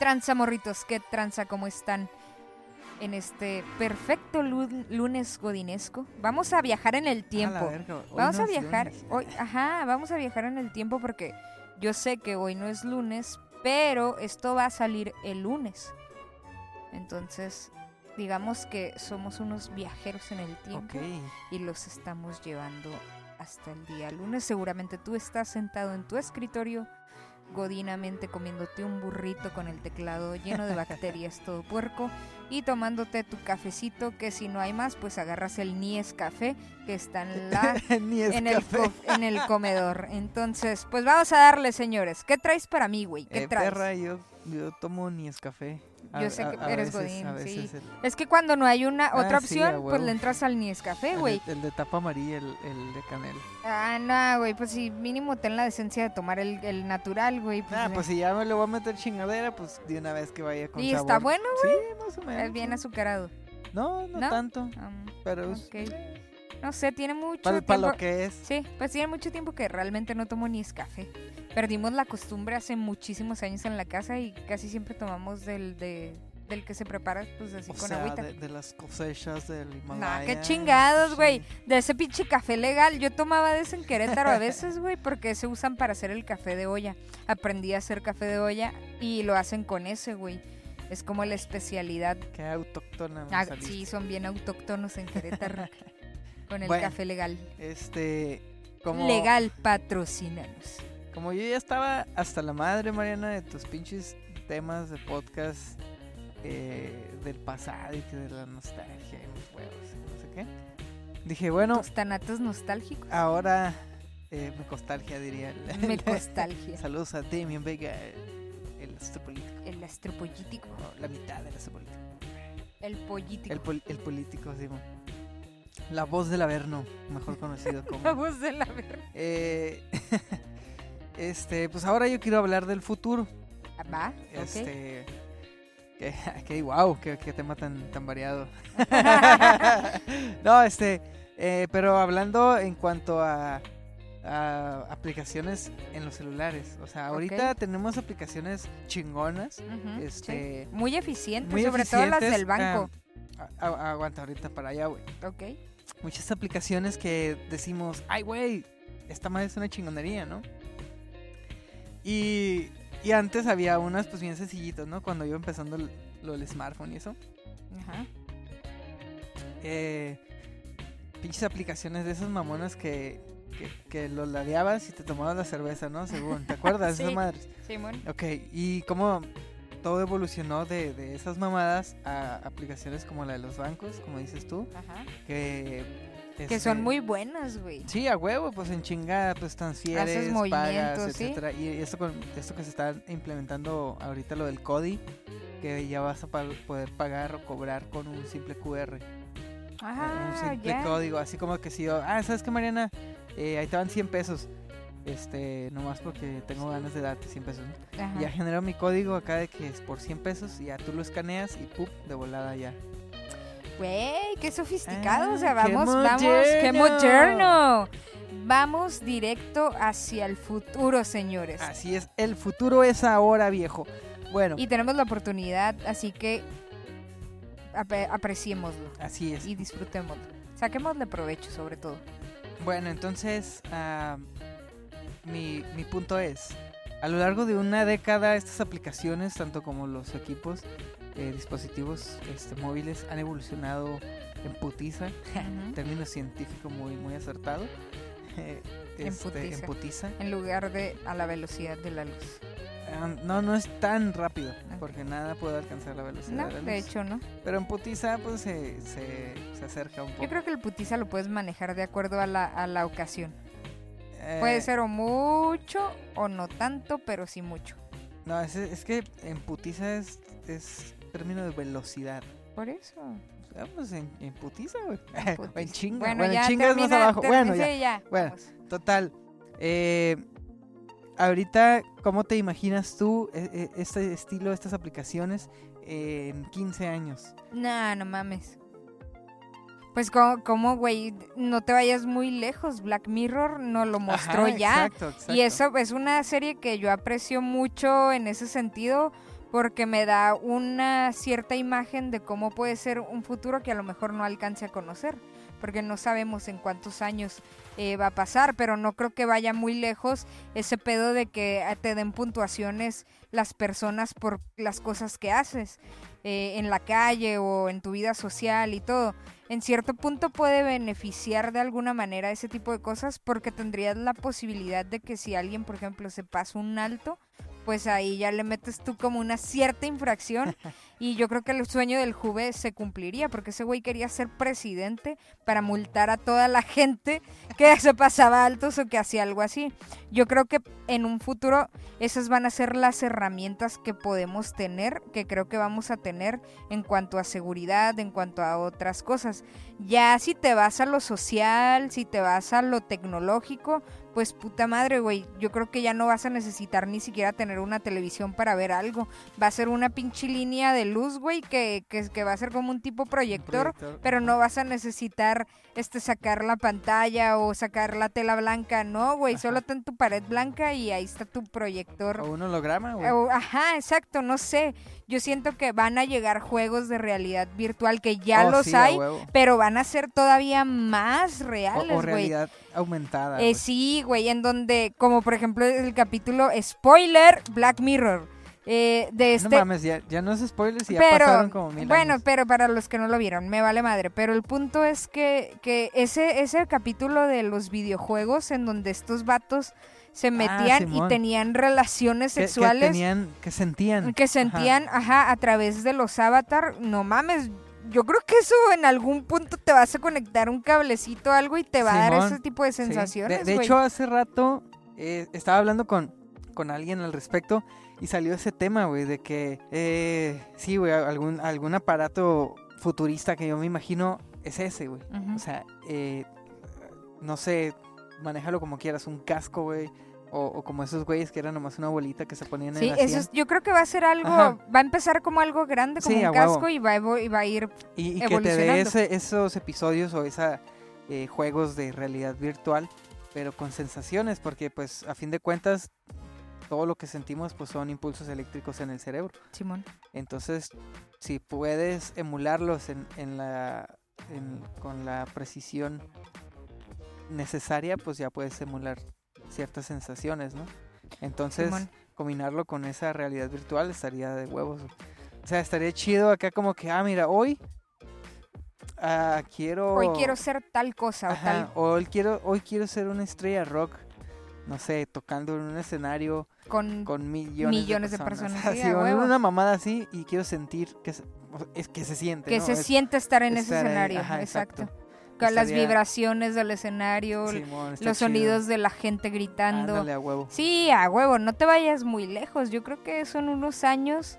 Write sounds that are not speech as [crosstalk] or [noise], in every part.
¿Qué tranza, morritos? ¿Qué tranza? ¿Cómo están? En este perfecto lu- lunes godinesco. Vamos a viajar en el tiempo. verga, Vamos no a viajar hoy, ajá, vamos a viajar en el tiempo porque yo sé que hoy no es lunes, pero esto va a salir el lunes. Entonces, digamos que somos unos viajeros en el tiempo y los estamos llevando hasta el día lunes. Seguramente tú estás sentado en tu escritorio godinamente comiéndote un burrito con el teclado lleno de bacterias [laughs] todo puerco y tomándote tu cafecito que si no hay más pues agarras el Nies café que está en [laughs] la el, en el comedor. Entonces, pues vamos a darle, señores. ¿Qué traes para mí, güey? ¿Qué Eh, traes? perra, yo, yo tomo ni es café. Yo sé que eres godín, sí. el- Es que cuando no hay una otra Ah, sí, opción, pues le entras al Niescafé, el, güey. el de tapa amarilla, el, el de canela. Ah, no, güey, pues sí, mínimo ten la decencia de tomar el, el natural, güey. Pues, Ah, eh. pues si ya me le voy a meter chingadera, pues de una vez que vaya con y sabor. está bueno, Sí, más o menos. es bien azucarado. No, no, ¿No? tanto, Um, pero es-. No sé, tiene mucho para, tiempo. lo que es. Sí, pues tiene mucho tiempo que realmente no tomo ni café. Perdimos la costumbre hace muchísimos años en la casa y casi siempre tomamos del, de, del que se prepara, pues así O con sea, agüita. de, de las cosechas del Nah, Himalaya. qué chingados, güey. De ese pinche café legal. Yo tomaba de ese en Querétaro a veces, güey, porque se usan para hacer el café de olla. Aprendí a hacer café de olla y lo hacen con ese, güey. Es como la especialidad. Qué autóctona Ah, sí, son bien autóctonos en Querétaro. [laughs] con el Bueno. café legal. Este, como... Legal, patrocínanos. Como yo ya estaba hasta la madre, Mariana, de tus pinches temas de podcast eh, del pasado y que de la nostalgia y los huevos y no sé qué. Dije, bueno, Tus tanatos nostálgicos. ahora eh, me nostalgia diría. Me [laughs] nostalgia. Saludos a Damien Vega, el astropolítico. El astropolítico. no, la mitad del astropolítico. El pollítico. El, pol- el político, sí. La voz del Averno, mejor conocido como. [laughs] La voz de la verga. Eh, [laughs] este, pues ahora yo quiero hablar del futuro. Ah, Va. Este. Que, [laughs] que wow, qué, tema tan, tan variado. no, este. eh, pero hablando en cuanto a, a aplicaciones en los celulares. O sea, ahorita tenemos aplicaciones chingonas. Ujú, este, sí. Muy eficientes, Muy sobre todo las del banco. ah, a- a- aguanta ahorita para allá, güey. ok. Muchas aplicaciones que decimos, ay, güey, esta madre es una chingonería, ¿no? Y, y antes había unas, pues bien sencillitas, ¿no? Cuando iba empezando el- lo del smartphone y eso. Ajá. Eh, pinches aplicaciones de esas mamonas que, que, que lo ladeabas y te tomabas la cerveza, ¿no? Según, ¿te [laughs] acuerdas? Sí. Esas madres. Simón. Ok, y cómo todo evolucionó de, de esas mamadas a aplicaciones como la de los bancos, como dices tú, Ajá. que... Que son este, muy buenas, güey. Sí, a huevo, pues en chingada, pues transfieres, Haces pagas, ¿sí? etcétera. Y esto con esto que se está implementando ahorita lo del CODI, que ya vas a pa- poder pagar o cobrar con un simple QR, eh, un Ah, simple código, así como que si yo, ah, ¿sabes qué, Mariana? Eh, ahí te van 100 pesos. Este, nomás porque tengo ganas de darte 100 pesos. Ya genero mi código acá de que es por 100 pesos y ya tú lo escaneas y ¡pum! de volada ya. Güey, qué sofisticado. o sea, Ah, qué vamos, vamos. ¡Qué moderno. Vamos directo hacia el futuro, señores. Así es, el futuro es ahora, viejo. Bueno, Y tenemos la oportunidad, así que apre- apreciémoslo así es. y disfrutémoslo. Saquémosle provecho, sobre todo. Bueno, entonces, ah, mi, mi punto es, a lo largo de una década estas aplicaciones, tanto como los equipos, eh, dispositivos este, móviles, han evolucionado en putiza, [laughs] término científico muy, muy acertado. eh, [laughs] En este, putiza. en putiza. En lugar de a la velocidad de la luz. Ah, no, no es tan rápido, porque nada puede alcanzar la velocidad No, de la luz. de hecho no. Pero en putiza, pues se, se, se acerca un poco. Yo creo que el putiza lo puedes manejar de acuerdo a la, a la ocasión. Puede Eh, ser o mucho o no tanto, pero sí mucho. No, es, es que en putiza es, es término de velocidad. Por eso. Vamos en, en putiza, güey. en O [laughs] en putiza. chinga. Bueno, Bueno, ya en chinga es más abajo. Bueno, sí, ya. ya. Bueno. vamos. Total. Eh, ahorita, ¿cómo te imaginas tú eh, este estilo, estas aplicaciones en 15 años? No, no mames. Pues como, como, güey, no te vayas muy lejos. Black Mirror nos lo mostró Ajá, ya. Exacto, exacto. Y eso es una serie que yo aprecio mucho en ese sentido porque me da una cierta imagen de cómo puede ser un futuro que a lo mejor no alcance a conocer, porque no sabemos en cuántos años eh, va a pasar, pero no creo que vaya muy lejos ese pedo de que eh, te den puntuaciones las personas por las cosas que haces eh, en la calle o en tu vida social y todo. En cierto punto puede beneficiar de alguna manera ese tipo de cosas porque tendrías la posibilidad de que si alguien, por ejemplo, se pasa un alto, pues ahí ya le metes tú como una cierta infracción [laughs] y yo creo que el sueño del Juve se cumpliría porque ese güey quería ser presidente para multar a toda la gente que se pasaba altos o que hacía algo así. Yo creo que en un futuro esas van a ser las herramientas que podemos tener, que creo que vamos a tener en cuanto a seguridad, en cuanto a otras cosas. Ya si te vas a lo social, si te vas a lo tecnológico, pues puta madre, güey, yo creo que ya no vas a necesitar ni siquiera tener una televisión para ver algo. Va a ser una pinche línea de luz, güey, que, que, que va a ser como un tipo proyector, Proyector, pero no vas a necesitar este sacar la pantalla o sacar la tela blanca, no, güey, solo ten tu pared blanca y ahí está tu proyector. O un holograma, güey. O- Ajá, exacto, no sé. Yo siento que van a llegar juegos de realidad virtual que ya Oh, los sí, hay, pero van a ser todavía más reales, güey. realidad aumentada. Eh, sí, güey, en donde, como por ejemplo el capítulo spoiler Black Mirror. eh, de este, No mames, ya, ya no es spoilers y ya pero pasaron como mil bueno, años. pero para los que no lo vieron, me vale madre. Pero el punto es que, que ese, ese capítulo de los videojuegos en donde estos vatos se metían y Ah, tenían relaciones sexuales Que, tenían, que sentían. que sentían, ajá. a través de los avatar, no mames. Yo creo que eso en algún punto te vas a conectar un cablecito o algo y te va a dar ese tipo de Sí. sensaciones. De, hecho, hace rato eh, estaba hablando con, con alguien al respecto y salió ese tema, güey, de que eh, sí, güey, algún, algún aparato futurista que yo me imagino es ese, güey. O sea, eh, no sé, manéjalo como quieras, un casco, güey. O, o como esos güeyes que eran nomás una bolita que se ponían Sí, en la eso es- yo creo que va a ser algo, Ajá. va a empezar como algo grande, como Sí, un casco y va, a evo- y va a ir Y, y que te dé evolucionando. ese- esos episodios o esa eh, juegos de realidad virtual, pero con sensaciones, porque pues a fin de cuentas todo lo que sentimos pues son impulsos eléctricos en el cerebro. Simón. Entonces, si puedes emularlos en, en la en- con la precisión necesaria, pues ya puedes emular ciertas sensaciones, ¿no? Entonces, Simón. combinarlo con esa realidad virtual estaría de huevos. O sea, estaría chido acá como que, ah, mira, hoy ah, quiero... Hoy quiero ser tal cosa o Ajá, tal o hoy quiero, hoy quiero ser una estrella rock, no sé, tocando en un escenario con, con millones, Millones de de personas. personas, [laughs] sí, Así, una- mamada así y quiero sentir que es que se siente. que ¿no? se Es- siente estar en ese estar escenario. ajá, exacto. exacto. Las vibraciones del escenario, Simón, los chido. sonidos de la gente gritando. Ándale, a huevo. Sí, a huevo, no te vayas muy lejos. Yo creo que eso en unos años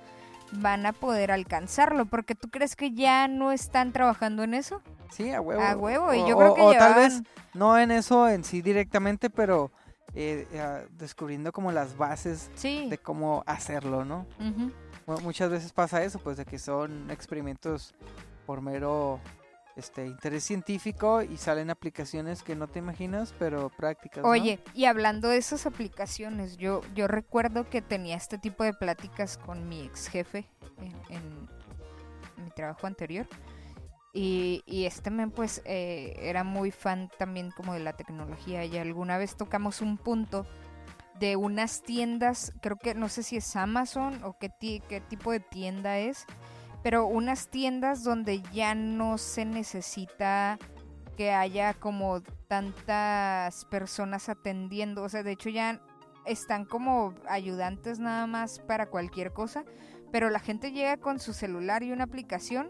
van a poder alcanzarlo, porque tú crees que ya no están trabajando en eso. Sí, a huevo. A huevo, y O- yo creo que o tal vez no en eso en sí directamente, pero eh, ah, descubriendo como las bases Sí. de cómo hacerlo, ¿no? Muchas veces pasa eso, pues de que son experimentos por mero este interés científico y salen aplicaciones que no te imaginas, pero prácticas. Oye, y hablando de esas aplicaciones, yo, yo recuerdo que tenía este tipo de pláticas con mi ex jefe en, mi trabajo anterior. Y, y este men pues eh, era muy fan también como de la tecnología y alguna vez tocamos un punto de unas tiendas, creo que no sé si es Amazon o qué, qué tipo de tienda es, pero unas tiendas donde ya no se necesita que haya como tantas personas atendiendo, o sea, de hecho ya están como ayudantes nada más para cualquier cosa, pero la gente llega con su celular y una aplicación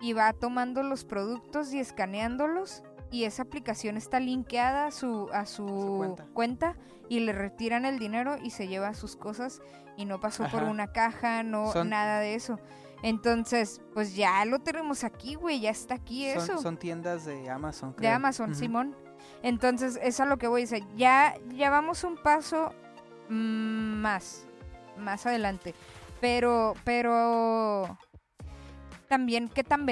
y va tomando los productos y escaneándolos y esa aplicación está linkeada a su a su, Su cuenta. cuenta. y le retiran el dinero y se lleva sus cosas y no pasó por una caja, no Son- nada de eso. Entonces, pues ya lo tenemos aquí, güey, ya está aquí eso son, tiendas de Amazon. de creo. Amazon, Ujú. Simón. Entonces, es a lo que voy a decir. Ya, ya vamos un paso más, más adelante. Pero, pero también qué tan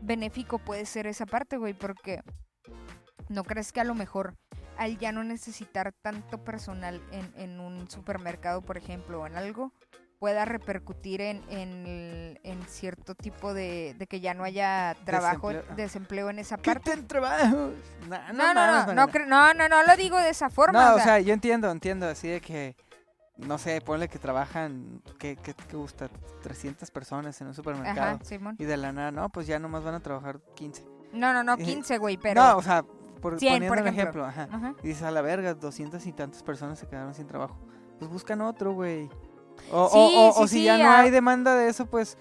benéfico puede ser esa parte, güey, porque no crees que a lo mejor al ya no necesitar tanto personal en, en un supermercado, por ejemplo, o en algo, pueda repercutir en, en, en cierto tipo de, de que ya no haya trabajo, Desempleo. desempleo, en esa parte. ¡Quiten trabajos! Nah, No, no, no, no, cre- no, no, no lo digo de esa forma. No, o sea, yo entiendo, entiendo, así de que, no sé, ponle que trabajan, ¿qué, qué, qué gusta? 300 personas en un supermercado. ajá, Simón. Y de la nada, no, pues ya nomás van a trabajar 15. No, no, no, Eh, 15, güey, pero... No, o sea, por, 100, poniendo por un ejemplo. ejemplo, ajá. Ajá. Y dices, a la verga, 200 y tantas personas se quedaron sin trabajo. Pues buscan otro, güey. O, Sí, o, o- sí, o si sí, ya no hay demanda de eso, pues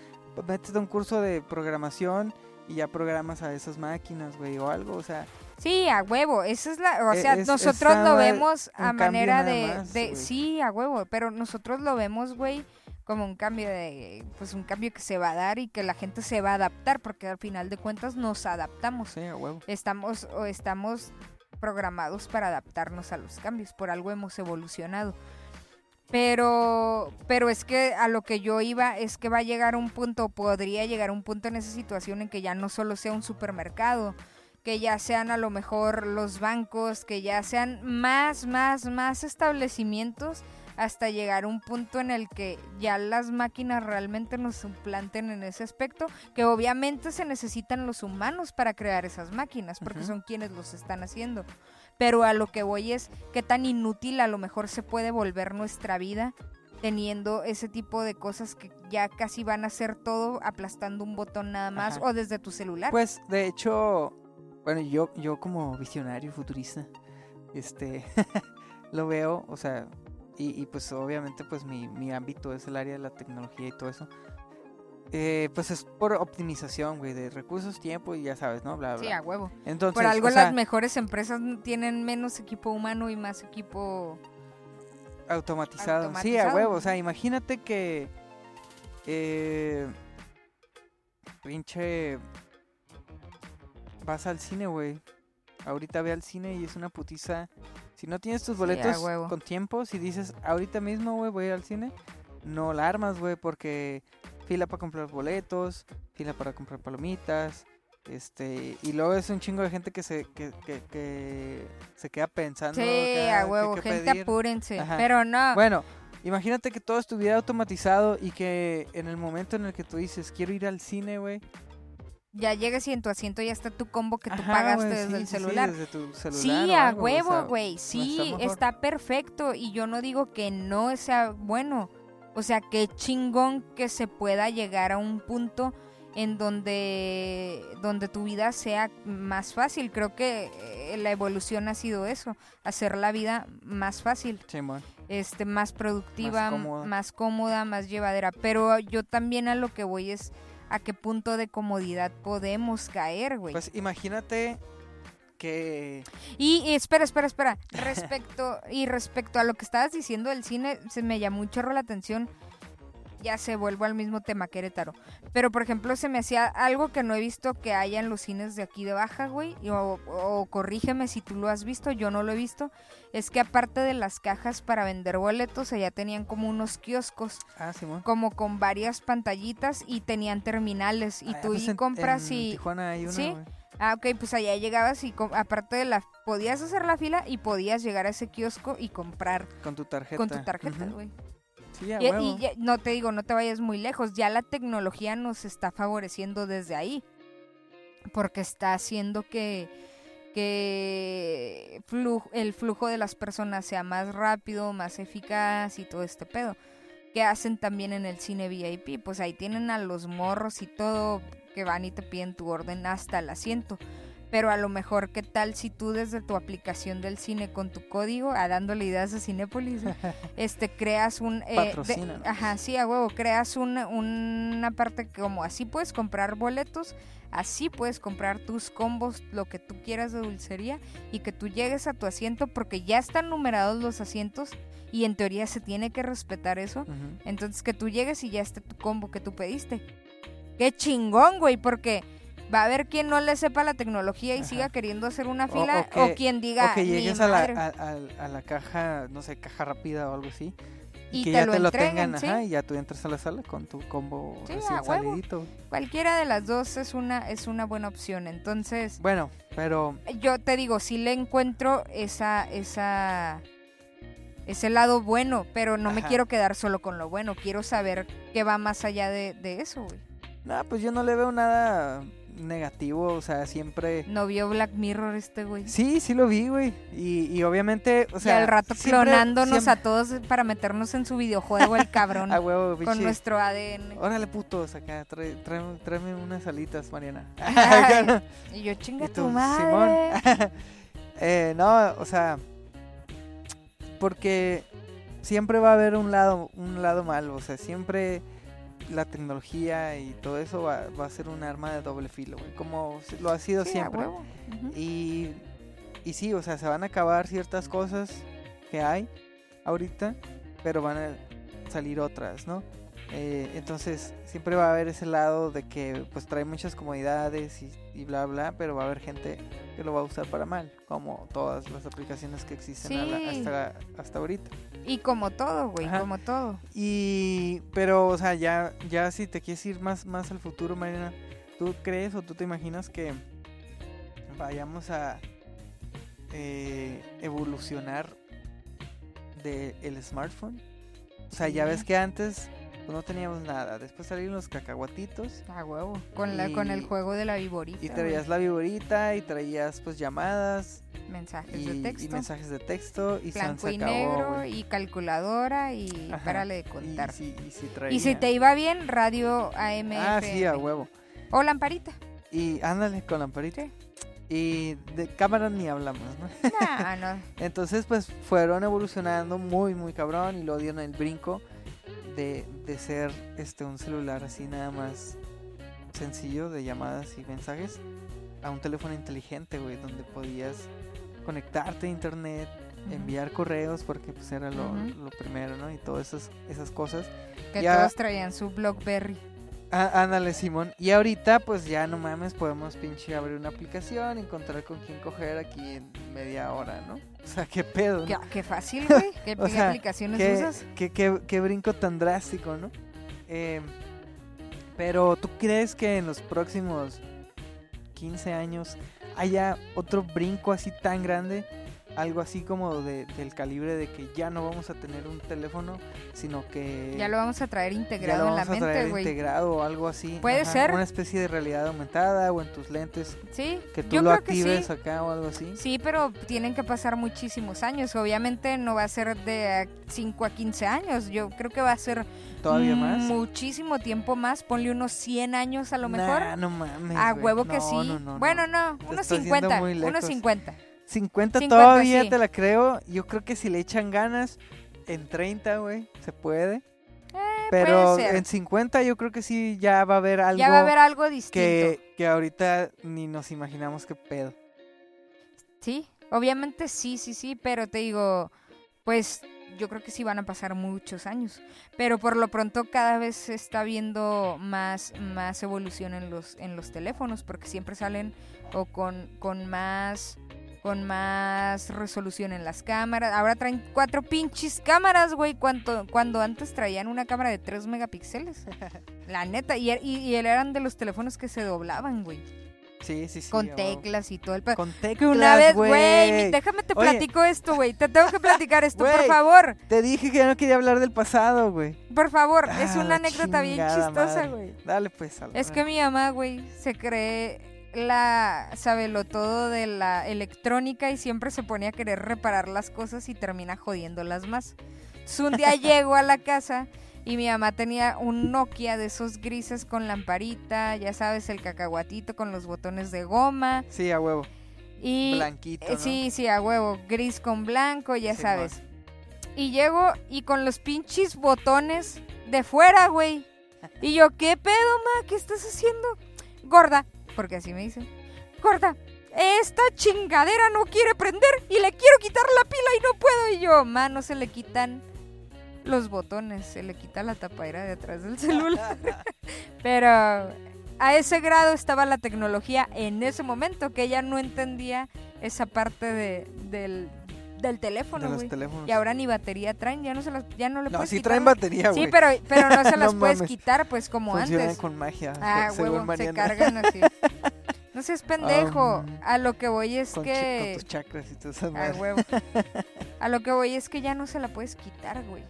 métete a un curso de programación y ya programas a esas máquinas, güey, o algo, o sea, Sí, a huevo, esa es la, o E- sea, es- nosotros lo vemos a manera de, más, de güey. sí, a huevo, pero nosotros lo vemos, güey, como un cambio de, pues un cambio que se va a dar y que la gente se va a adaptar, porque al final de cuentas nos adaptamos, sí, a huevo. estamos o estamos programados para adaptarnos a los cambios, por algo hemos evolucionado. Pero, pero es que a lo que yo iba es que va a llegar un punto, podría llegar un punto en esa situación en que ya no solo sea un supermercado, que ya sean a lo mejor los bancos, que ya sean más, más, más establecimientos hasta llegar a un punto en el que ya las máquinas realmente nos suplanten en ese aspecto, que obviamente se necesitan los humanos para crear esas máquinas, porque son quienes los están haciendo. Pero a lo que voy es qué tan inútil a lo mejor se puede volver nuestra vida teniendo ese tipo de cosas que ya casi van a ser todo aplastando un botón nada más Ajá. o desde tu celular. Pues, de hecho, bueno, yo, yo como visionario futurista, este, [laughs] lo veo, o sea, y, y pues obviamente pues mi, mi ámbito es el área de la tecnología y todo eso. Eh, pues es por optimización, güey, de recursos, tiempo y ya sabes, ¿no? Bla, bla. sí, a huevo. Entonces, Por algo o sea, las mejores empresas tienen menos equipo humano y más equipo... automatizado. Sí, a huevo. O sea, imagínate que. Eh, pinche. Vas al cine, güey. Ahorita ve al cine y es una putiza. Si no tienes tus boletos con tiempo, si dices ahorita mismo, güey, voy al cine, no la armas, güey, porque fila para comprar boletos, fila para comprar palomitas, este, y luego es un chingo de gente que se, que, que, que se queda pensando. Sí, acá, a huevo, gente pedir. apúrense. Ajá. Pero no, Bueno, imagínate que todo estuviera automatizado y que en el momento en el que tú dices, quiero ir al cine, güey. ya llegas y en tu asiento ya está tu combo que tú Ajá, pagaste desde el sí, sí, celular. desde tu celular Sí, a algo, o sea, huevo, güey. Sí, está perfecto. Y yo no digo que no sea bueno. O sea, qué chingón que se pueda llegar a un punto en donde, donde tu vida sea más fácil. Creo que eh, la evolución ha sido eso, hacer la vida más fácil, Simón. este, más productiva, Más cómoda. más cómoda, más llevadera. Pero yo también a lo que voy es a qué punto de comodidad podemos caer, güey. Pues imagínate que... Y, y espera, espera, espera. Respecto [laughs] y respecto a lo que estabas diciendo del cine, se me llamó un chorro la atención. Ya se vuelvo al mismo tema Querétaro. Pero por ejemplo, se me hacía algo que no he visto que haya en los cines de aquí de Baja, güey. y O, o corrígeme si tú lo has visto, yo no lo he visto. Es que aparte de las cajas para vender boletos, allá tenían como unos kioscos, Ah, como con varias pantallitas y tenían terminales. Y Ah, tú pues y compras en y Tijuana hay una, ¿Sí? Ah, ok, pues allá llegabas y aparte de la... Podías hacer la fila y podías llegar a ese kiosco y comprar Con tu tarjeta. con tu tarjeta, güey. Sí, a Y, huevo. y ya- no te digo, no te vayas muy lejos, ya la tecnología nos está favoreciendo desde ahí. Porque está haciendo que, que el flujo de las personas sea más rápido, más eficaz y todo este pedo. Que hacen también en el cine VIP. Pues ahí tienen a los morros y todo que van y te piden tu orden hasta el asiento. Pero a lo mejor, ¿qué tal si tú desde tu aplicación del cine con tu código, a dándole ideas a Cinépolis, [laughs] este, creas un... eh, de- ajá, sí, a huevo, creas una, una parte que como así puedes comprar boletos, así puedes comprar tus combos, lo que tú quieras de dulcería, y que tú llegues a tu asiento porque ya están numerados los asientos y en teoría se tiene que respetar eso. Entonces que tú llegues y ya esté tu combo que tú pediste. Qué chingón, güey, porque va a haber quien no le sepa la tecnología y Ajá. siga queriendo hacer una fila o o, que- quien diga o que "Ni llegues a la, madre". a, a- a la caja, no sé, caja rápida o algo así. Y que te ya lo te lo tengan, sí. ajá, y ya tú entras a la sala con tu combo Sí, recién salidito. Cualquiera de las dos es una, es una buena opción. Entonces, Bueno, pero yo te digo, si le encuentro esa, esa, ese lado bueno, pero no me quiero quedar solo con lo bueno. Quiero saber qué va más allá de, de eso, güey. No, pues yo no le veo nada negativo, o sea, siempre No vio Black Mirror este güey. Sí, sí lo vi, güey. Y, y obviamente, o sea, y al rato siempre- clonándonos siempre- a todos para meternos en su videojuego, el cabrón. [laughs] a huevo, con pinche. nuestro ADN. Órale, putos, acá, trae- tráeme, tráeme unas alitas, Mariana. [laughs] [laughs] Ay, y yo, chinga Y tu tú, madre. Simón. Eh, no, o sea, porque siempre va a haber un lado, un lado malo, o sea, siempre la tecnología y todo eso va, va a ser un arma de doble filo, güey, como lo ha sido Sí, siempre. Y, y sí, o sea, se van a acabar ciertas cosas que hay ahorita, pero van a salir otras, ¿no? Eh, entonces, siempre va a haber ese lado de que pues trae muchas comodidades y, y bla, bla, pero va a haber gente que lo va a usar para mal, como todas las aplicaciones que existen la- hasta, hasta ahorita. Y como todo, güey, Ajá. como todo. Y, pero, o sea, ya, ya si te quieres ir más, más al futuro, Marina, ¿tú crees o tú te imaginas que vayamos a eh, evolucionar del el smartphone? O sea, ya ves que antes pues, no teníamos nada, después salieron los cacahuatitos A huevo. Con, la, con el Y- juego de la viborita. y güey. traías la viborita y traías pues llamadas mensajes y, de y texto. mensajes de texto y blanco y acabó, negro güey. y calculadora y Ajá. párale de Y contar. y si Y te iba bien, radio AM. Ah, sí, a huevo. O lamparita. Y ándale con lamparita. Y de cámara ni hablamos, ¿no? Nah, no. [laughs] Entonces, pues fueron evolucionando muy, muy cabrón. Y luego dieron el brinco de, de ser este un celular así nada más sencillo de llamadas y mensajes a un teléfono inteligente, güey, donde podías conectarte a internet, enviar correos, porque pues era lo, lo primero, ¿no? Y todas esas, esas cosas. Que Ya- todos traían su Blockberry. Ah, ándale, Simón. Y ahorita, pues ya no mames, podemos pinche abrir una aplicación, encontrar con quién coger aquí en media hora, ¿no? O sea, qué pedo, ¿no? Qué, qué fácil, güey. [laughs] ¿Qué, O qué sea, aplicaciones qué, usas? qué- qué- qué brinco tan drástico, ¿no? Eh, pero, ¿tú crees que en los próximos 15 años haya otro brinco así tan grande? Algo así como de- del calibre de que ya no vamos a tener un teléfono, sino que... Ya lo vamos a traer ya integrado lo en la vamos a traer mente, güey. integrado o algo así. Puede ser. Una especie de realidad aumentada o en tus lentes Sí, que tú yo lo creo que actives sí. acá o algo así. Sí, pero tienen que pasar muchísimos años. Obviamente no va a ser de 5 a 15 años. Yo creo que va a ser Todavía más. muchísimo tiempo más. Ponle unos 100 años a lo mejor. Nah, no mames. a huevo que No, sí. no, no, bueno, no. unos estás yendo 50. muy Unos lejos. 50. 50, 50 todavía sí. te la creo. Yo creo que si le echan ganas, en 30, güey, se puede. Pero Eh, puede ser. en 50 yo creo que sí ya va a haber algo Ya va a haber algo distinto. que, que ahorita ni nos imaginamos qué pedo. Sí, obviamente sí, sí, sí, pero te digo, pues yo creo que sí van a pasar muchos años. Pero por lo pronto cada vez se está viendo más, más evolución en los, en los teléfonos, porque siempre salen o con, con más con más resolución en las cámaras. Ahora traen cuatro pinches cámaras, güey, cuando, cuando antes traían una cámara de 3 megapíxeles. [laughs] La neta, y, y, y eran de los teléfonos que se doblaban, güey. Sí, sí, sí. con huevo. teclas y todo el pedo. Con Que teclas, una vez, güey, déjame te Oye. platico esto, güey. Te tengo que platicar esto, por favor. Te dije que ya no quería hablar del pasado, güey. Por favor, Ah, es una la anécdota bien chistosa, güey. Dale pues, Alba. Es que mi mamá, güey, se cree la sabelo todo de la electrónica y siempre se pone a querer reparar las cosas y termina jodiéndolas más. Entonces, un día [laughs] llego a la casa y mi mamá tenía un Nokia de esos grises con lamparita, ya sabes, el cacahuatito con los botones de goma Sí, a huevo. y Blanquito, Eh, ¿no? Sí, sí, a huevo, gris con blanco, ya Sí, sabes. Y llego y con los pinches botones de fuera, güey. [laughs] Y yo, ¿qué pedo, ma? ¿Qué estás haciendo? Gorda, porque así me dicen. Gorda, esta chingadera no quiere prender y le quiero quitar la pila y no puedo. Y yo, ma, no se le quitan los botones, se le quita la tapadera de atrás del celular. [laughs] Pero a ese grado estaba la tecnología en ese momento que ella no entendía esa parte de, del, del de teléfono, los güey. teléfonos. Y ahora ni batería traen, ya no se las, ya no le no, puedes sí quitar traen batería, güey. Sí, pero, pero no [laughs] se No las puedes mames. quitar, pues, como Funcionan antes. con magia. Ah, huevo, se cargan así. [laughs] No seas pendejo. Um, a lo que voy es Con, chi- con que... tus chakras y todas esas A madres. huevo. A lo que voy es que ya no se la puedes quitar, güey.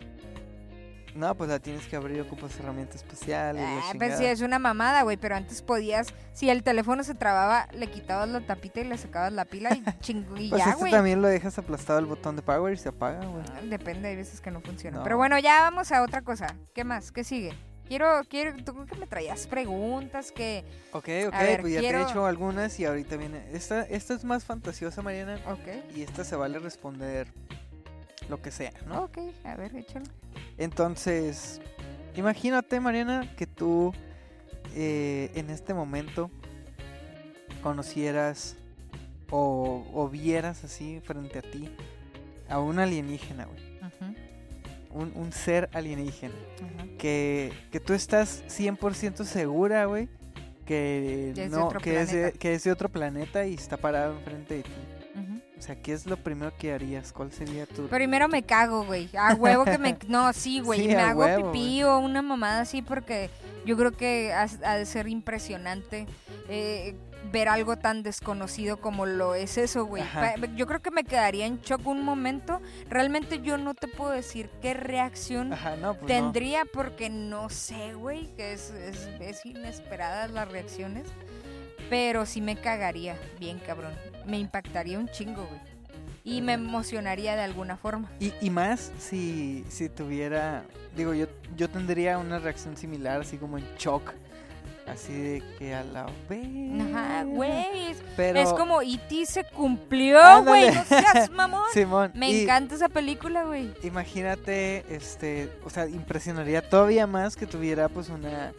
No, pues la tienes que abrir, ocupas herramienta especial Ah, pues sí, es una mamada, güey, pero antes podías, si el teléfono se trababa, le quitabas la tapita y le sacabas la pila y [laughs] chingo, y Pues ya, este güey. también lo dejas aplastado el botón de power y se apaga, güey. Depende, hay veces que no funciona. No. Pero bueno, ya vamos a otra cosa. ¿Qué más? ¿Qué sigue? Quiero, quiero, tú que me traías preguntas que... Ok, ok, ver, pues ya te he hecho algunas y ahorita viene. Esta, esta es más fantasiosa, Mariana, Ok, y esta se vale responder lo que sea, ¿no? ok, a ver, échalo. Entonces, imagínate, Mariana, que tú eh, en este momento conocieras o, o vieras así frente a ti a un alienígena, güey. Un, un ser alienígena. ujú. Que, que tú estás 100% segura, güey. Que, Que es de no, otro que, es de, planeta. que es de otro planeta y está parado enfrente de ti. O sea, ¿qué es lo primero que harías? ¿Cuál sería tu...? Primero me cago, güey. A huevo que me... [laughs] No, sí, güey. Sí, me hago huevo, pipí o una mamada así porque yo creo que ha, ha de ser impresionante eh, ver algo tan desconocido como lo es eso, güey. Yo creo que me quedaría en shock un momento. Realmente yo no te puedo decir qué reacción Ajá, no, pues no. tendría porque no sé, güey, que es, es, es inesperadas las reacciones. Pero sí me cagaría, bien cabrón. Me impactaría un chingo, güey. Y me emocionaría de alguna forma. Y, y más si, si tuviera, digo, yo, yo tendría una reacción similar, así como en shock, así de que a la vez. Ajá, güey. Es, Pero, es como E.T. se cumplió, güey. No seas [laughs] mamón. Simón, Me y encanta esa película, güey. imagínate, este, o sea, impresionaría todavía más que tuviera pues una,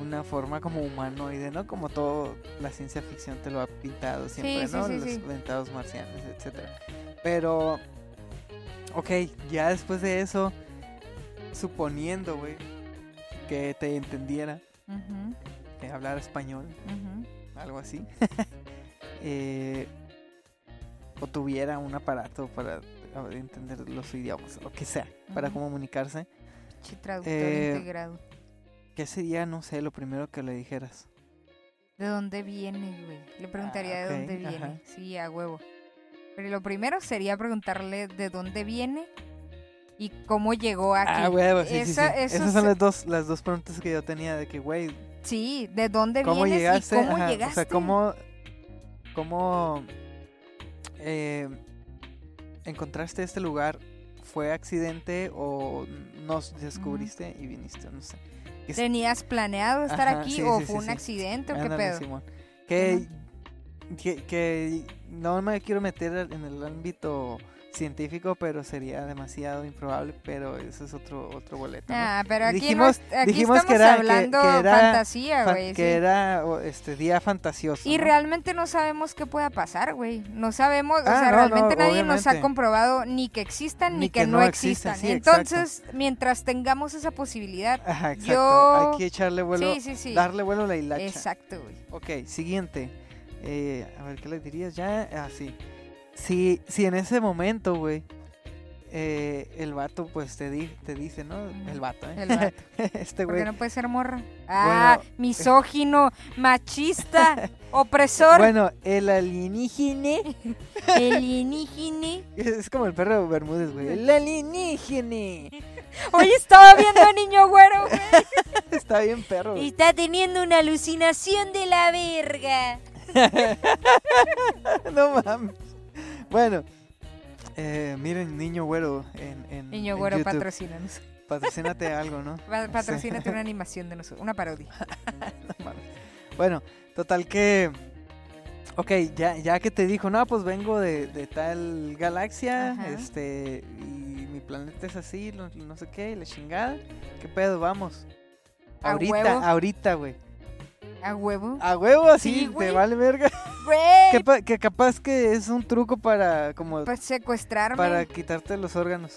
una forma como humanoide, ¿no? Como todo la ciencia ficción te lo ha pintado siempre, sí, ¿no? sí, Los ventados marcianos, etcétera. Pero, ok, ya después de eso, suponiendo, güey, que te entendiera, Ujú, que hablara español, algo así, [laughs] eh, o tuviera un aparato para entender los idiomas, lo que sea, para comunicarse, Che, traductor Eh, integrado. ¿qué sería, no sé, lo primero que le dijeras? ¿De dónde viene, güey? Le preguntaría Ah, de dónde viene. ajá. Sí, a huevo. Pero lo primero sería preguntarle de dónde viene y cómo llegó aquí. Ah, huevo, sí, sí, sí. Esas son se- las dos, las dos preguntas que yo tenía de que, güey, Sí, de dónde ¿cómo vienes llegaste? y cómo Ajá, llegaste. O sea, ¿cómo, cómo eh, encontraste este lugar? ¿Fue accidente o nos descubriste y viniste? No sé. ¿Tenías planeado estar Ajá, aquí sí, o sí, fue sí, un accidente o qué pedo? Simón. Que, que, que no me quiero meter en el ámbito científico, pero sería demasiado improbable, pero eso es otro otro boleto. ¿no? Ah, pero aquí, Dijimos- no, es- aquí dijimos estamos que era- que- hablando que era fantasía, Fan- güey. que sí. era este día fantasioso. Y ¿no? realmente no sabemos qué pueda pasar, güey. No sabemos, o Ah, sea, realmente nadie nos ha comprobado ni que existan ni, Ni que, que no, existan. sí, exacto. Entonces, mientras tengamos esa posibilidad, Ajá, exacto. yo- Hay que echarle vuelo, sí, sí, sí. darle vuelo a la hilacha. Exacto, güey. Ok, siguiente. Eh, a ver, ¿qué le dirías ya? Ah, sí. Si, si en ese momento, güey, eh, el vato, pues te, di- te dice, ¿no? El vato, ¿eh? El vato. [laughs] este Porque güey. no puede ser morra. Ah, Bueno. misógino, [laughs] machista, opresor, Bueno, el alienígene. [laughs] alienígene. Es como el perro de Bermúdez, güey. El alienígene. Hoy estaba viendo a Niño Güero, güey. Está bien perro. Y güey. está teniendo una alucinación de la verga. no mames. Bueno, eh, miren, niño güero en, en Niño en Güero, YouTube. patrocínanos. Patrocínate algo, ¿no? [laughs] Pa- Patrocínate una [laughs] animación de nosotros, una parodia. [laughs] No. Bueno, total que. Ok, ya, ya que te dijo, no, pues vengo de, de tal galaxia, Ajá. este, y mi planeta es así, no, no sé qué, y la chingada. ¿Qué pedo? Vamos. ¿A ahorita, huevo? ahorita, güey. A huevo. A huevo, así, Sí, te vale verga. Que, que capaz que es un truco para, como, pues secuestrarme. para quitarte los órganos.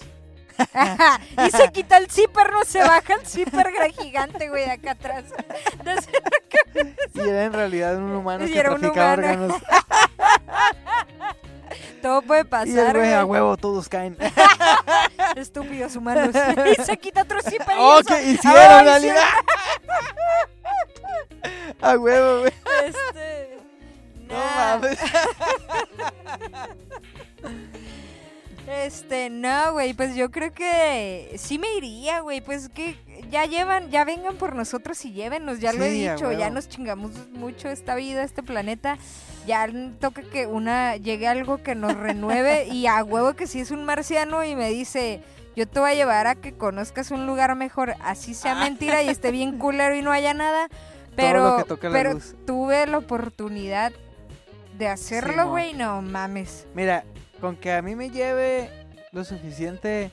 [laughs] Y se quita el zipper, no se baja el zipper gigante, güey, de acá atrás. Y era en realidad un humano Y que era un humano. órganos. [laughs] Todo puede Y el pasar, güey, a huevo, todos caen. [laughs] Estúpidos humanos. y se quita otro zipper ¡Oh, hicieron, sí. A huevo, güey. Este. No nah. mames. Este, no, güey, pues yo creo que sí me iría, güey, pues que ya llevan, ya vengan por nosotros y llévenos, ya lo he dicho, ya nos chingamos mucho esta vida, este planeta, ya toca que una, llegue algo que nos renueve [laughs] y a huevo que si es un marciano y me dice, yo te voy a llevar a que conozcas un lugar mejor, así sea mentira y esté bien culero y no haya nada, pero, que toque la pero luz. tuve la oportunidad de hacerlo, güey, no mames. Mira, con que a mí me lleve lo suficiente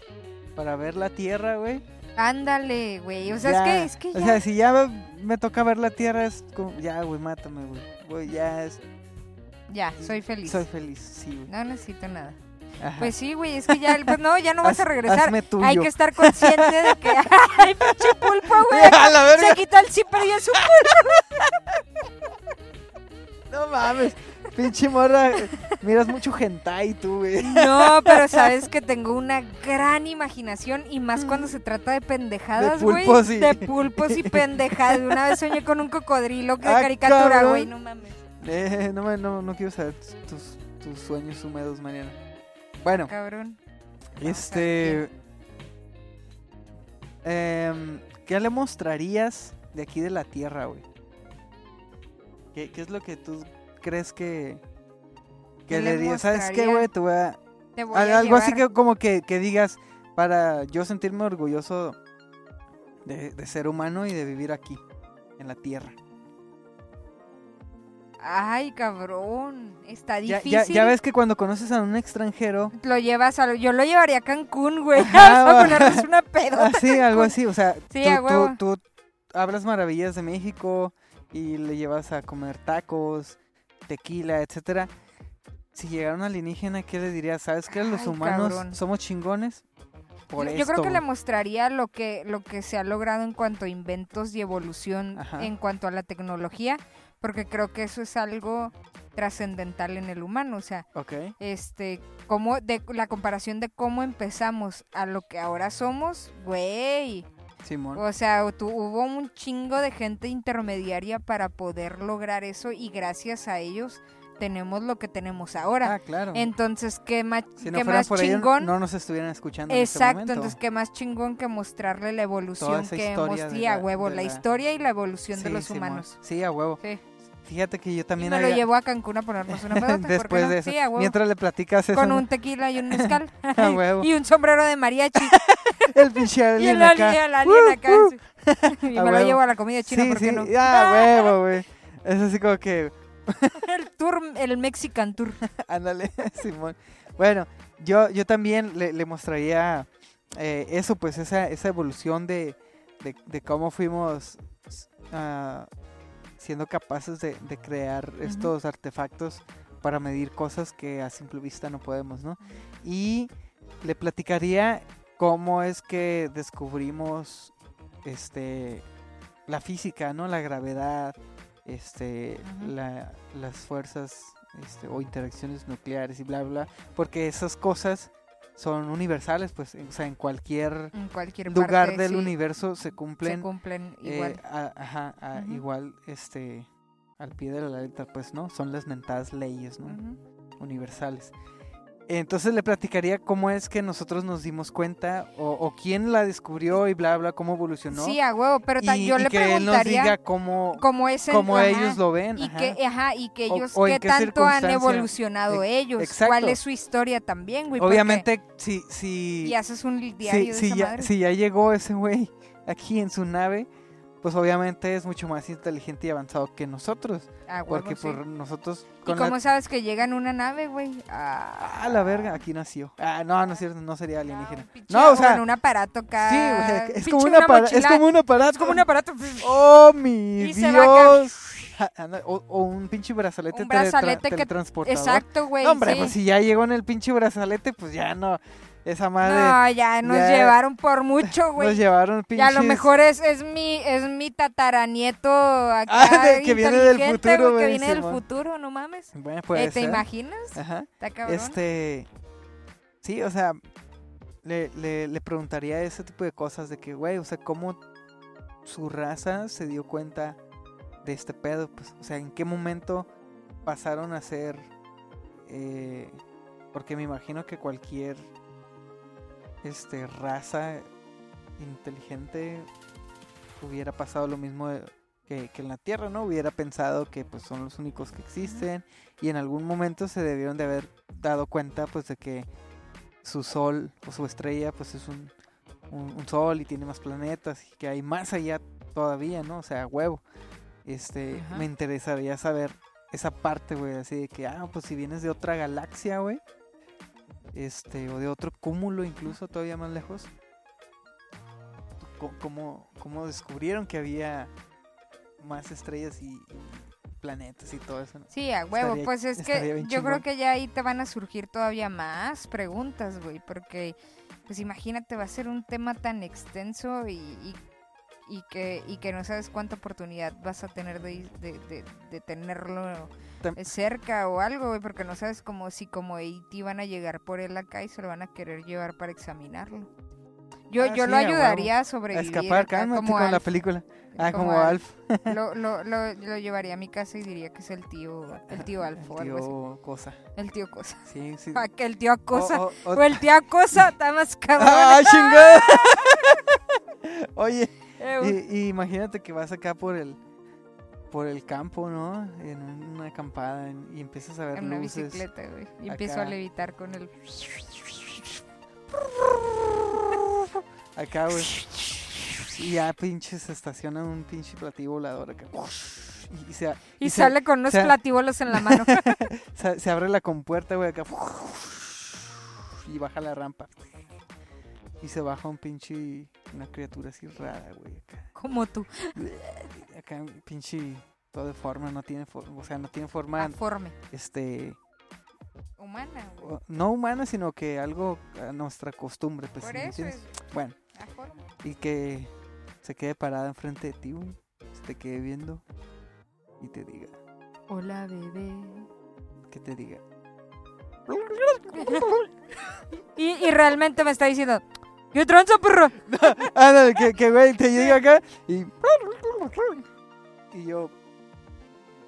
para ver la tierra, güey. Ándale, güey. O sea, ya. es que, es que O ya. sea, si ya me, toca ver la tierra, es como, ya, güey, mátame, güey. Ya es, ya, soy feliz. soy feliz, sí. No necesito nada. Ajá. Pues sí, güey, es que ya, pues no, ya no vas a regresar. Hay que estar consciente de que, [laughs] ay, pinche pulpo, güey. [laughs] Se quitó el zipper y es un [laughs] No mames. Pinche morra. Miras mucho hentai tú, güey. No, pero sabes que tengo una gran imaginación y más cuando se trata de pendejadas, De güey. y- De pulpos y pendejadas. Una vez soñé con un cocodrilo de Ah, caricatura, güey, no mames. Eh, no, no, no quiero saber tus, tus sueños húmedos, Mariana. Bueno, Cabrón. este. em, ¿Qué le mostrarías de aquí de la tierra, güey? ¿Qué, qué es lo que tú crees que. ¿Qué Que le digas? ¿Sabes qué, güey? Te voy a. Te voy a Algo así que como que, que digas para yo sentirme orgulloso de, de ser humano y de vivir aquí, en la tierra. Ay, cabrón. Está difícil. ya, ya ves que cuando conoces a un extranjero, Lo llevas a... Yo lo llevaría a Cancún, güey. Ajá, Vamos a va. ponernos una pedota. así, algo así, o sea, Sí, tú, hablas maravillas de México y le llevas a comer tacos, tequila, etcétera. Si llegara un alienígena, ¿qué le dirías? ¿Sabes qué? Los Ay, humanos cabrón. somos chingones. Por yo, creo que le mostraría lo que, lo que se ha logrado en cuanto a inventos y evolución Ajá. en cuanto a la tecnología, porque creo que eso es algo trascendental en el humano, o sea, este, cómo, de la comparación de cómo empezamos a lo que ahora somos, güey, Simón. o sea, tu- hubo un chingo de gente intermediaria para poder lograr eso y gracias a ellos tenemos lo que tenemos ahora. Ah, claro. Entonces, ¿qué más, si no qué más por chingón? no nos estuvieran escuchando en este Exacto, entonces qué más chingón que mostrarle la evolución que hemos sí, a huevo, la, la- historia y la evolución de los Simón. humanos. Sí, a huevo. Sí. Fíjate que yo Y también me lo llevó a Cancún a ponernos una [laughs] pedota, ¿por qué después no? de eso. Sí. Mientras le platicas eso, Con un tequila y un [laughs] mezcal. A huevo. y un sombrero de mariachi. [laughs] el pinche y el acá. alien, alien Uh, acá. uh. y A me lo huevo. llevo a la comida china, sí, ¿por qué sí. no? Ah, huevo, güey. Es así como que, el tour, el Mexican Tour. ándale, Simón. Bueno, yo, yo también le, le mostraría eh, eso, pues, esa, esa evolución de, de, de cómo fuimos ah, siendo capaces de, de crear estos artefactos para medir cosas que a simple vista no podemos, ¿no? Y le platicaría cómo es que descubrimos este la física, ¿no? La gravedad, este, la- las fuerzas este, o interacciones nucleares y bla bla, porque esas cosas son universales, pues, o sea, en cualquier En cualquier lugar parte, del sí, universo se se cumplen cumplen eh, igual. a- ajá, a- igual, este, al pie de la letra, pues, ¿no? Son las mentadas leyes, ¿no? Universales. Entonces le platicaría cómo es que nosotros nos dimos cuenta o, o quién la descubrió y bla, bla, cómo evolucionó. Sí, a huevo, pero y, yo y le que él nos preguntaría diga cómo, cómo es el- cómo ajá, ellos lo ven. y ajá. que ajá y que ellos o qué qué tanto han evolucionado ellos exacto. cuál es su historia también güey Obviamente, si, si, y haces un diario si, de si esa ya, madre si ya llegó ese güey aquí en su nave, pues obviamente es mucho más inteligente y avanzado que nosotros. a huevo, Porque sí. por nosotros... y la- cómo sabes que llega en una nave güey ah, Ah, la verga, aquí nació. Ah, no, no es cierto, no sería alienígena. No, o sea, en un aparato acá sí, güey, es como, una para- es como un aparato. es como un aparato ¡Oh, mi Y. Dios! O, o un pinche brazalete, Un brazalete que- exacto güey No, hombre, sí. pues si ya llegó en el pinche brazalete, pues ya no. Esa madre. No, ya nos ya- llevaron por mucho, Nos güey. llevaron Y a lo pinches- mejor es, es mi es mi tataranieto [laughs] acá Ah, de- que viene del futuro, güey, que viene del futuro, no mames. Bueno, Eh, ¿Te imaginas? Ajá. Está cabrón. Este. Sí, o sea, le, le, le preguntaría ese tipo de cosas de que, güey, o sea, cómo su raza se dio cuenta de este pedo, pues, o sea, en qué momento pasaron a ser. eh, porque me imagino que cualquier este raza inteligente hubiera pasado lo mismo que, que en la Tierra, ¿no? Hubiera pensado que pues son los únicos que existen y en algún momento se debieron de haber dado cuenta pues de que su sol o su estrella pues es un, un, un sol y tiene más planetas y que hay más allá todavía, ¿no? O sea, huevo. Este, Ajá. me interesaría saber esa parte, güey, así de que, ah, pues si vienes de otra galaxia, güey, este, o de otro cúmulo incluso todavía más lejos, ¿cómo, cómo descubrieron que había más estrellas y, planetas y todo eso? ¿no? Sí, a huevo, Estaría- pues es que yo creo que ya ahí te van a surgir todavía más preguntas, güey, porque pues imagínate, va a ser un tema tan extenso y, y, y que, y que no sabes cuánta oportunidad vas a tener de, de, de- de tenerlo cerca o algo, güey, porque no sabes como si como E.T. van a llegar por él acá y se lo van a querer llevar para examinarlo. Yo, Ah, yo sí, lo a ayudaría a A sobrevivir. escapar, acá cálmate como con la película. Ah, como como Alf. [laughs] Lo, lo, lo, lo llevaría a mi casa y diría que es el tío, el tío [laughs] Alf o El algo así. tío Cosa. El tío Cosa. Sí, sí. [laughs] Ah, que el tío Acosa. O- o- o- O el tío Acosa, está más cabrón. ¡Ah, chingada! Oye, Eh, y, y imagínate que vas acá por el por el campo, ¿no? En una acampada en- y empiezas a ver en una luces. bicicleta, güey. Y empiezo a acá. levitar con el... Acá, güey. Y ya pinches se estaciona un pinche platillo volador acá. Y, y se, Y, sale con unos se- platíbolos en la mano. [laughs] se, se abre la compuerta, güey, acá. Y baja la rampa. Y se baja un pinche. Una criatura así rara, güey. Acá. como tú. [laughs] Acá pinche. Todo deforme, no tiene forma. O sea, no tiene forma. Aforme. Este. Humana, güey. No humana, sino que algo a nuestra costumbre, pues. Por ¿sí me eso es Bueno, aforme. y que se quede parada enfrente de ti, güey. Se te quede viendo. Y te diga. Hola, bebé. Que te diga. [laughs] Y, y realmente me está diciendo... ¿Qué tranza, perro? [laughs] Ándale, que, que güey te llega acá y. Y yo.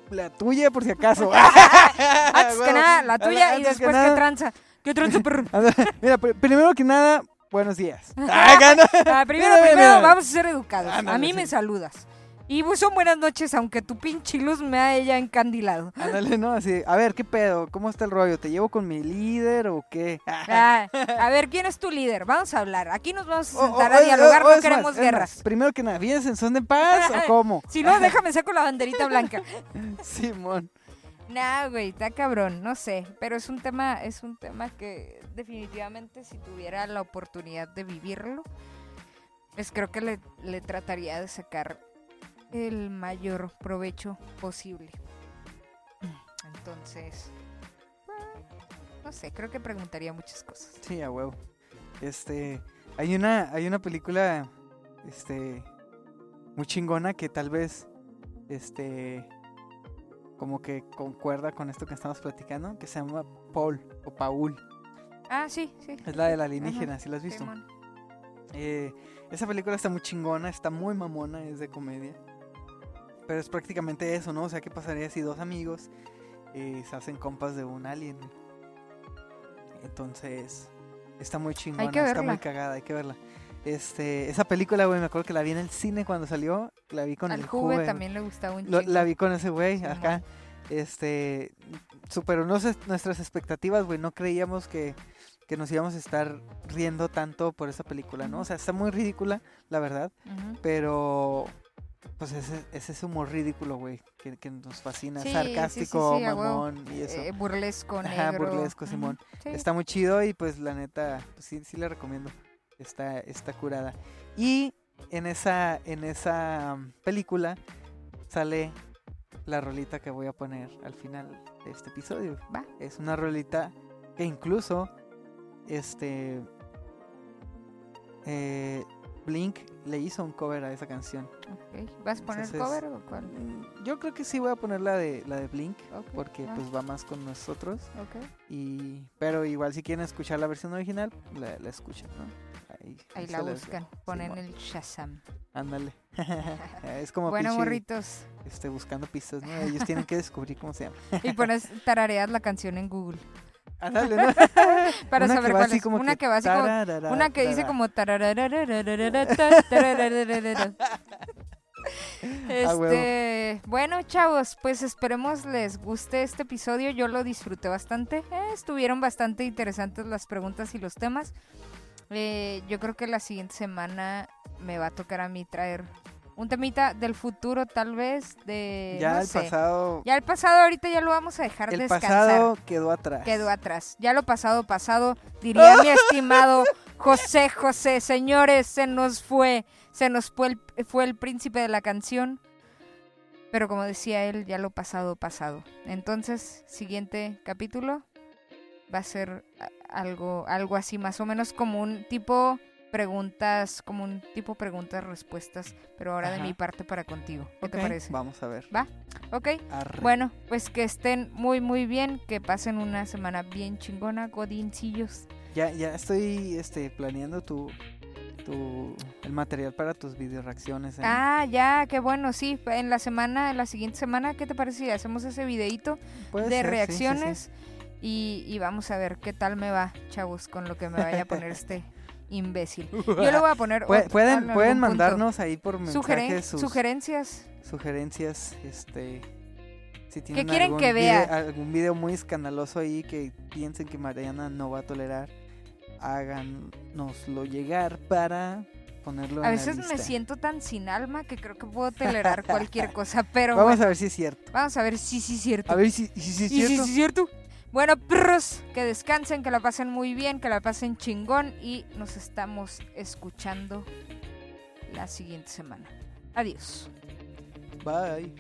La tuya, por si acaso. [laughs] Antes que nada, la tuya y que después nada, ¿qué tranza? ¿Qué tranza, perro? [laughs] Mira, pr- primero que nada, buenos días. Ah, gana. Ah, primero, Mira, mira, primero vamos a ser educados. a mí sí. me saludas. Y pues, son buenas noches, aunque tu pinche luz me haya encandilado. Ándale, ¿no? Así, a ver, ¿qué pedo? ¿Cómo está el rollo? ¿Te llevo con mi líder o qué? Ah, a ver, ¿quién es tu líder? Vamos a hablar. Aquí nos vamos a sentar a dialogar, no más, queremos más, guerras. primero que nada, ¿vienes en son de paz o [laughs] cómo? Si no, déjame saco la banderita blanca. [laughs] Simón. Nah, güey, está cabrón, no sé. Pero es un tema, es un tema que definitivamente si tuviera la oportunidad de vivirlo, pues creo que le, le trataría de sacar el mayor provecho posible. Entonces, eh, no sé, creo que preguntaría muchas cosas. Sí, a huevo. Este, hay una, hay una película, este, muy chingona que tal vez, este, como que concuerda con esto que estamos platicando, que se llama Paul o Paul. Ah, sí, sí. Es la de la alienígena, ¿sí la has visto? Eh, esa película está muy chingona, está muy mamona, es de comedia. Pero es prácticamente eso, ¿no? O sea, ¿qué pasaría si dos amigos eh, se hacen compas de un alien? Entonces, está muy chingona, que está muy cagada, hay que verla. Este, esa película, güey, me acuerdo que la vi en el cine cuando salió, la vi con Al el Juve también le gustaba un Lo- chingo. la vi con ese güey Simón. acá. Este, superó nuestras expectativas, güey. No creíamos que, que nos íbamos a estar riendo tanto por esa película, ¿no? O sea, está muy ridícula, la verdad. Pero, pues ese, es ese humor ridículo, güey, que, que nos fascina. Sí, sí, sí, Sarcástico, sí, mamón y eso. Eh, burlesco, Ajá, negro. burlesco, Ujú. Simón. Está muy chido y pues la neta, pues, sí, sí le recomiendo. Está, está curada. Y en esa, en esa um, película sale la rolita que voy a poner al final de este episodio. Va. Es una rolita que incluso este eh, Blink le hizo un cover a esa canción. ¿Vas a poner Entonces, cover o cuál? Mm, Yo creo que sí voy a poner la de la de Blink porque ah, pues va más con nosotros ok. y pero igual si quieren escuchar la versión original la, la escuchan, ¿no? Ahí, la buscan. Ponen el Shazam. Ándale. [laughs] es como Bueno, morritos. este, buscando pistas, ¿no? Ellos tienen que descubrir cómo se llama. [laughs] Y pones tarareas la canción en Google. ¿no? [laughs] Para una saber cuál es. Una que va así como. Una que dice como. [laughs] Este, bueno, chavos, pues esperemos les guste este episodio. Yo lo disfruté bastante. Eh, estuvieron bastante interesantes las preguntas y los temas. Eh, yo creo que la siguiente semana me va a tocar a mí traer un temita del futuro, tal vez. De Ya no el sé. pasado Ya el pasado ahorita ya lo vamos a dejar el descansar. pasado quedó atrás. Quedó atrás. Ya lo pasado, pasado, diría mi [laughs] estimado José José. Señores, se nos fue. Se nos fue el, fue el príncipe de la canción. Pero como decía él, ya lo pasado, pasado. Entonces, siguiente capítulo va a ser algo, algo así, más o menos como un tipo preguntas, como un tipo preguntas, respuestas, pero ahora de Ajá. mi parte para contigo. ¿Qué te Ok, parece? Vamos a ver. Ok. Arre. Bueno, pues que estén muy muy bien, que pasen una semana bien chingona, godincillos. Ya, ya estoy este, planeando tu, tu, el material para tus video reacciones. ¿eh? Ah, ya, qué bueno, sí, en la semana, en la siguiente semana, ¿qué te parece si hacemos ese videito de ser, sí, sí, sí. reacciones? Y, y vamos a ver qué tal me va, chavos, con lo que me vaya a poner [laughs] este imbécil. [laughs] Yo le voy a poner... Pueden algún pueden punto. mandarnos ahí por Sugeren- mensaje sus sugerencias. sugerencias, este, si tienen quieren algún que vea? algún video muy escandaloso ahí que piensen que Mariana no va a tolerar, háganoslo llegar para ponerlo A en veces la me lista. siento tan sin alma que creo que puedo [laughs] tolerar cualquier cosa, pero Vamos bueno, a ver si es cierto. vamos a ver si sí es cierto. A ver si, si, si es Y cierto. sí, es cierto. Bueno, perros, que descansen, que la pasen muy bien, que la pasen chingón y nos estamos escuchando la siguiente semana. Adiós. Bye.